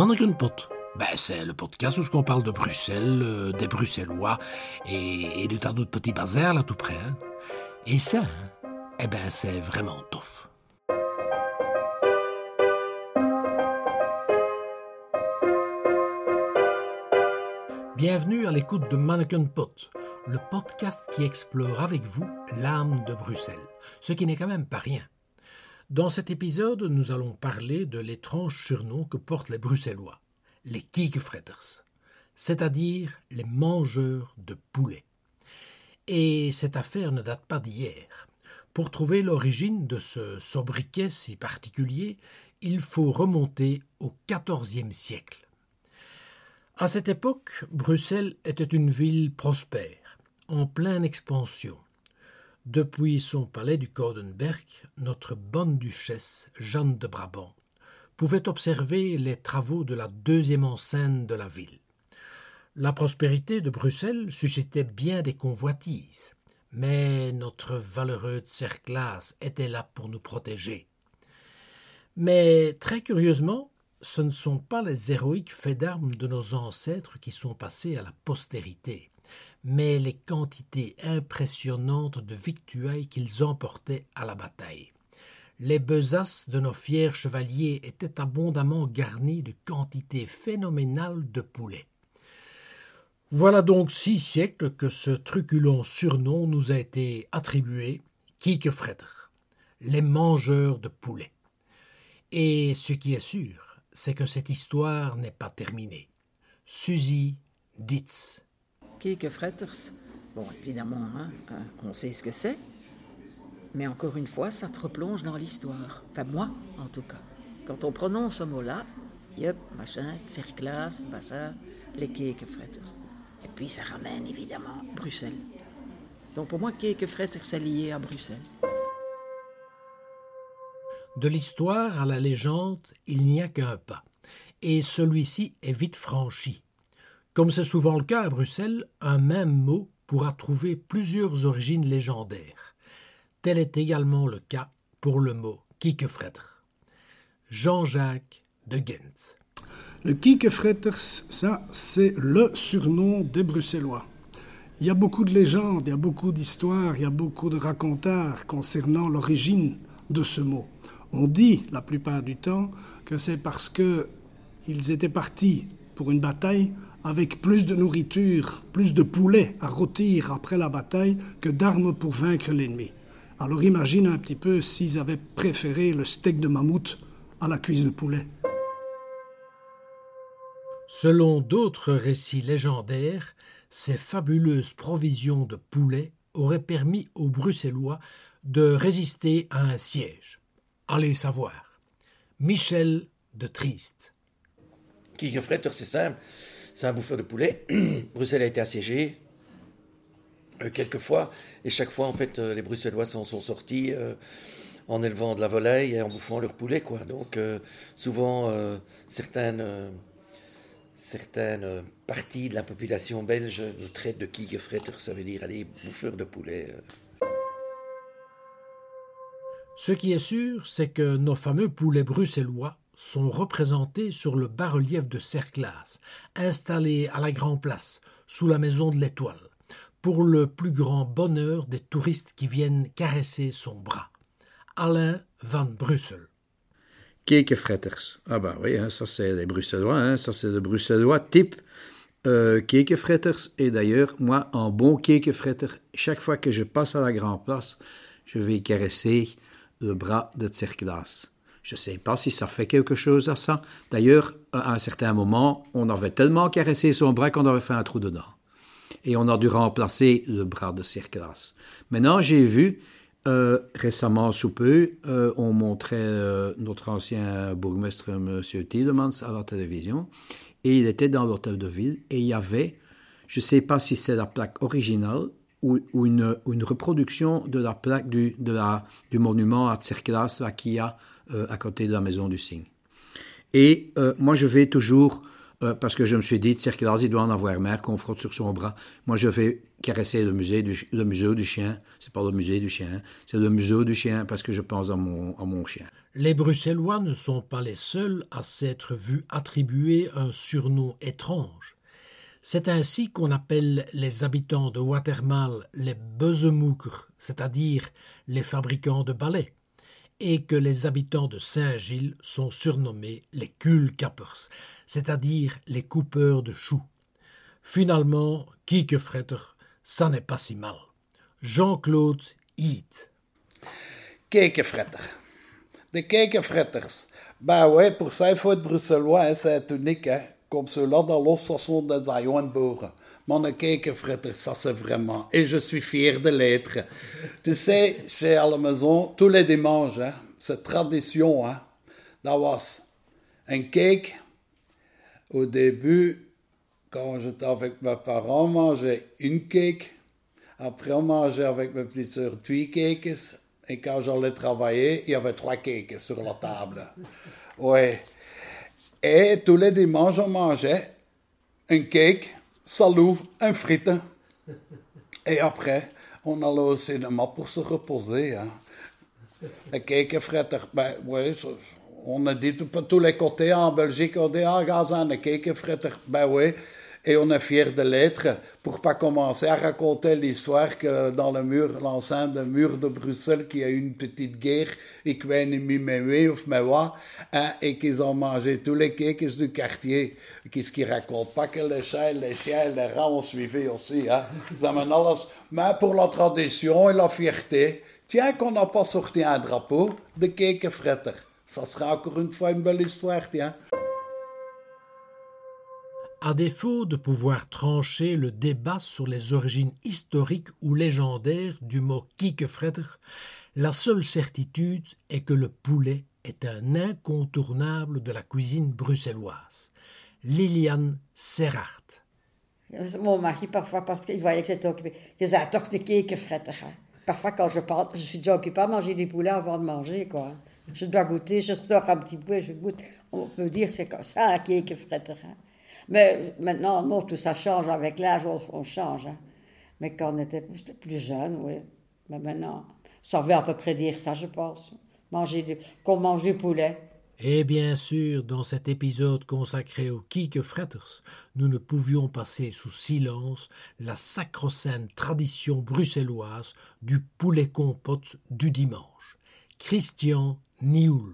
Mannequin Pot. Ben, c'est le podcast où on parle de Bruxelles, euh, des Bruxellois et, de tas d'autres petits bazars là tout près. Hein. Et ça, hein, eh ben, c'est vraiment tough. Bienvenue à l'écoute de Mannequin Pot, le podcast qui explore avec vous l'âme de Bruxelles, ce qui n'est quand même pas rien. Dans cet épisode, nous allons parler de l'étrange surnom que portent les Bruxellois, les Kiekefretters, c'est-à-dire les mangeurs de poulet. Et cette affaire ne date pas d'hier. Pour trouver l'origine de ce sobriquet si particulier, il faut remonter au XIVe siècle. À cette époque, Bruxelles était une ville prospère, en pleine expansion. Depuis son palais du Codenberg, notre bonne duchesse Jeanne de Brabant pouvait observer les travaux de la deuxième enceinte de la ville. La prospérité de Bruxelles suscitait bien des convoitises, mais notre valeureux Cerclas était là pour nous protéger. Mais très curieusement, ce ne sont pas les héroïques faits d'armes de nos ancêtres qui sont passés à la postérité mais les quantités impressionnantes de victuailles qu'ils emportaient à la bataille. Les besaces de nos fiers chevaliers étaient abondamment garnies de quantités phénoménales de poulets. Voilà donc six siècles que ce truculent surnom nous a été attribué, Kiekefretter, les mangeurs de poulets. Et ce qui est sûr, c'est que cette histoire n'est pas terminée. Suzy Ditz Fretters, bon, évidemment, hein, euh, on sait ce que c'est, mais encore une fois, ça te replonge dans l'histoire. Enfin, moi, en tout cas. Quand on prononce ce mot-là, yep, machin, Circlas, ça, les Fretters. Et puis, ça ramène évidemment Bruxelles. Donc, pour moi, Fretters, c'est lié à Bruxelles. De l'histoire à la légende, il n'y a qu'un pas, et celui-ci est vite franchi. Comme c'est souvent le cas à Bruxelles, un même mot pourra trouver plusieurs origines légendaires. Tel est également le cas pour le mot Kiekefretter. Jean-Jacques de Ghent. Le Kiekefretters, ça, c'est le surnom des Bruxellois. Il y a beaucoup de légendes, il y a beaucoup d'histoires, il y a beaucoup de racontards concernant l'origine de ce mot. On dit la plupart du temps que c'est parce que ils étaient partis pour une bataille avec plus de nourriture, plus de poulet à rôtir après la bataille que d'armes pour vaincre l'ennemi. Alors imagine un petit peu s'ils avaient préféré le steak de mammouth à la cuisse de poulet. Selon d'autres récits légendaires, ces fabuleuses provisions de poulet auraient permis aux Bruxellois de résister à un siège. Allez savoir. Michel de Triste. Qui c'est simple c'est un bouffeur de poulet. Bruxelles a été assiégée euh, quelques fois, et chaque fois, en fait, euh, les Bruxellois s'en sont sortis euh, en élevant de la volaille et en bouffant leur poulet, quoi. Donc, souvent, certaines, certaines parties de la population belge nous traitent de kiegefretter, ça veut dire, allez, bouffeurs de poulet. Ce qui est sûr, c'est que nos fameux poulets bruxellois sont représentés sur le bas-relief de Cerclas, installé à la Grand Place, sous la maison de l'Étoile, pour le plus grand bonheur des touristes qui viennent caresser son bras. Alain van Brussel. Kekefretters. Ah bah oui, hein, ça c'est les Bruxellois, hein, ça c'est le Bruxellois type euh. Et d'ailleurs, moi, en bon kekefretter, chaque fois que je passe à la Grand Place, je vais caresser le bras de Cerclas. Je ne sais pas si ça fait quelque chose à ça. D'ailleurs, à un certain moment, on avait tellement caressé son bras qu'on avait fait un trou dedans. Et on a dû remplacer le bras de Circlas. Maintenant, j'ai vu, euh, récemment sous peu, euh, on montrait euh, notre ancien bourgmestre, M. Tielemans, à la télévision, et il était dans l'hôtel de ville, et il y avait, je ne sais pas si c'est la plaque originale, ou, une, reproduction de la plaque du, monument à Circlas, qui a euh, à côté de la maison du cygne. Et euh, moi, je vais toujours, euh, parce que je me suis dit, Circulars, il doit en avoir marre qu'on frotte sur son bras. Moi, je vais caresser le museau du chien. C'est pas le musée du chien, c'est le museau du chien parce que je pense à mon, à mon chien. Les Bruxellois ne sont pas les seuls à s'être vus attribuer un surnom étrange. C'est ainsi qu'on appelle les habitants de Watermal les Bezemoukers, c'est-à-dire les fabricants de balais, et que les habitants de Saint-Gilles sont surnommés les Kulkappers, c'est-à-dire les coupeurs de choux. Finalement, Kiekefretter, ça n'est pas si mal. Jean-Claude Heath. Kekenfretter. De kekenfretters. Bah ouais, pour il faut être bruxellois, c'est unique, hein. Comme cela dans l'association des Aïouanbourg. Mon kekenfretter, ça c'est vraiment. Et je suis fier de l'être. tu sais, chez à la maison, tous les dimanches, hein, c'est tradition, hein, d'avoir un cake. Au début, quand j'étais avec mes parents, on mangeait une cake. Après, on mangeait avec ma petite soeur trois cakes. Et quand j'allais travailler, il y avait trois cakes sur la table. Ouais. Et tous les dimanches, on mangeait un cake, salut, un frite. Et après, on allait au cinéma pour se reposer. Hein. Ouais, on a dit de tous les côtés en Belgique, on dit, ah, gaz, un cake frites, ben oui et on est fier de l'être pour pas commencer à raconter l'histoire que dans le mur, l'enceinte mur de Bruxelles, qu'il y a eu une petite guerre, of mais quoi, hein, et qu'ils ont mangé tous les cakes du quartier. Qu'est-ce qu'ils racontent? Pas que les chats, les chiens, les rats ont suivi aussi, hein. Mais pour la tradition et la fierté, tiens qu'on n'a pas sorti un drapeau de kekenfretter. Ça sera encore une fois une belle histoire, tiens. À défaut de pouvoir trancher le débat sur les origines historiques ou légendaires du mot kiekefretter, la seule certitude est que le poulet est un incontournable de la cuisine bruxelloise. Liliane Serrart. Mon mari, parfois, parce qu'il voyait que j'étais occupée, il disait de kiekefretter. Parfois, quand je parle, je suis déjà occupée à manger des poulets avant de manger. Quoi. Je dois goûter, je stocke un petit peu, je goûte. On peut dire c'est comme ça, un kiekefretter. Mais maintenant, non, tout ça change. Avec l'âge, on, change. Hein. Mais quand on était plus jeune, oui. Mais maintenant, ça veut à peu près dire ça, je pense. Manger qu'on mange du poulet. Et bien sûr, dans cet épisode consacré au Fretters, nous ne pouvions passer sous silence la sacro-sainte tradition bruxelloise du poulet compote du dimanche. Christian Nioul.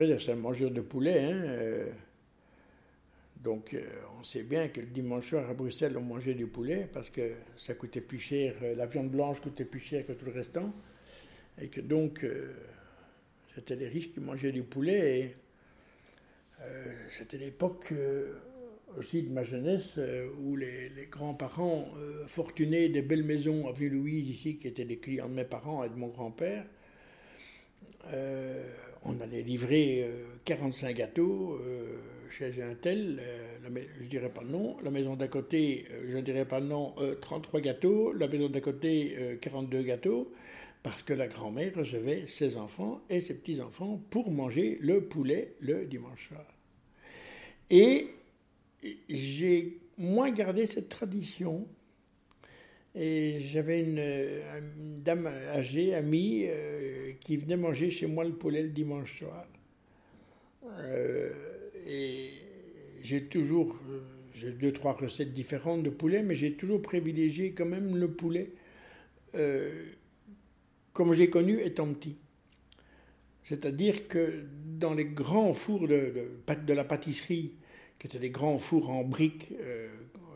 C'est un mangeur de poulet, hein. Donc, euh, on sait bien que le dimanche soir à Bruxelles, on mangeait du poulet parce que ça coûtait plus cher, euh, la viande blanche coûtait plus cher que tout le restant. Et que donc, euh, c'était les riches qui mangeaient du poulet. Et c'était l'époque aussi de ma jeunesse où les, grands-parents fortunés des belles maisons à Ville-Louise, ici, qui étaient des clients de mes parents et de mon grand-père, on allait livrer 45 gâteaux chez un tel, euh, je ne dirais pas le nom, la maison d'à côté, euh, je ne dirais pas le nom, 33 euh, gâteaux, la maison d'à côté, 42 gâteaux, parce que la grand-mère recevait ses enfants et ses petits-enfants pour manger le poulet le dimanche soir. Et j'ai moins gardé cette tradition. Et j'avais une, dame âgée, amie, qui venait manger chez moi le poulet le dimanche soir. Et j'ai toujours, euh, j'ai deux, trois recettes différentes de poulet, mais j'ai toujours privilégié quand même le poulet euh, comme j'ai connu étant petit. C'est-à-dire que dans les grands fours de, de, la pâtisserie, qui étaient des grands fours en briques, euh,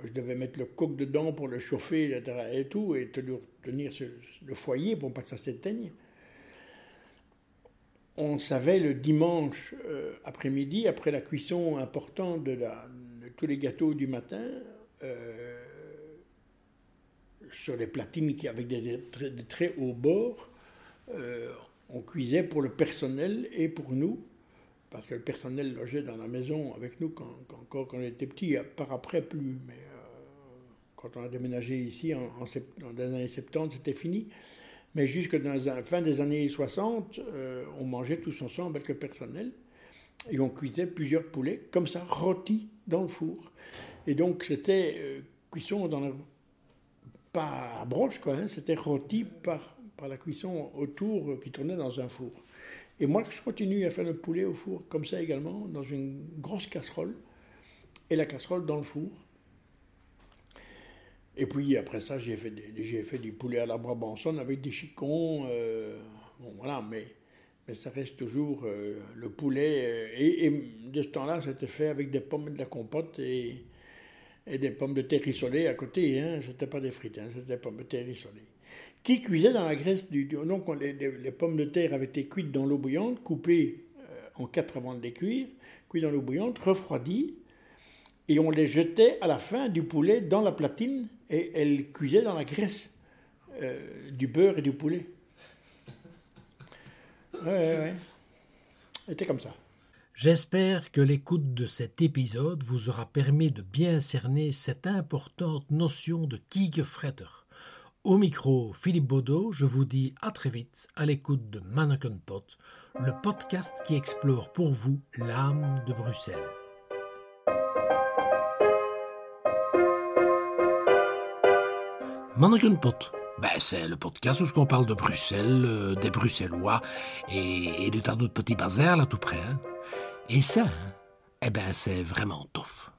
je devais mettre le coq dedans pour le chauffer et tout, et tenir le foyer pour pas que ça s'éteigne on savait le dimanche euh, après-midi, après la cuisson importante de, tous les gâteaux du matin, euh, sur les platines qui, avec des, très, hauts bords, euh, on cuisait pour le personnel et pour nous, parce que le personnel logeait dans la maison avec nous quand, on était petit, par après plus, mais quand on a déménagé ici en, 70, c'était fini. Mais jusque dans la fin des années 60, euh, on mangeait tous ensemble avec le personnel et on cuisait plusieurs poulets comme ça, rôtis dans le four. Et donc c'était euh, cuisson dans la, pas à broche quoi, hein, c'était rôti par, par la cuisson autour qui tournait dans un four. Et moi, je continue à faire le poulet au four comme ça également, dans une grosse casserole, et la casserole dans le four. Et puis après ça, j'ai fait, fait du poulet à la Brabançonne avec des chicons. euh, voilà, mais, ça reste toujours euh, le poulet. euh, et, de ce temps-là, c'était fait avec des pommes et de la compote et, des pommes de terre rissolées à côté. Hein, c'était pas des frites, hein, c'était des pommes de terre rissolées. Qui cuisaient dans la graisse du. donc, on- les, les- pommes de terre avaient été cuites dans l'eau bouillante, coupées en quatre avant de les cuire, cuites dans l'eau bouillante, refroidies et on les jetait à la fin du poulet dans la platine et elles cuisaient dans la graisse euh, du beurre et du poulet. Ouais, ouais, ouais. C'était comme ça. J'espère que l'écoute de cet épisode vous aura permis de bien cerner cette importante notion de kiekefretter. Au micro, Philippe Baudot, je vous dis à très vite à l'écoute de Mannequin Pot, le podcast qui explore pour vous l'âme de Bruxelles. Mannequin Pot, ben, c'est le podcast où on parle de Bruxelles, euh, des Bruxellois et, de tas d'autres petits bazars là tout près. hein. Et ça, hein, eh ben, c'est vraiment tough.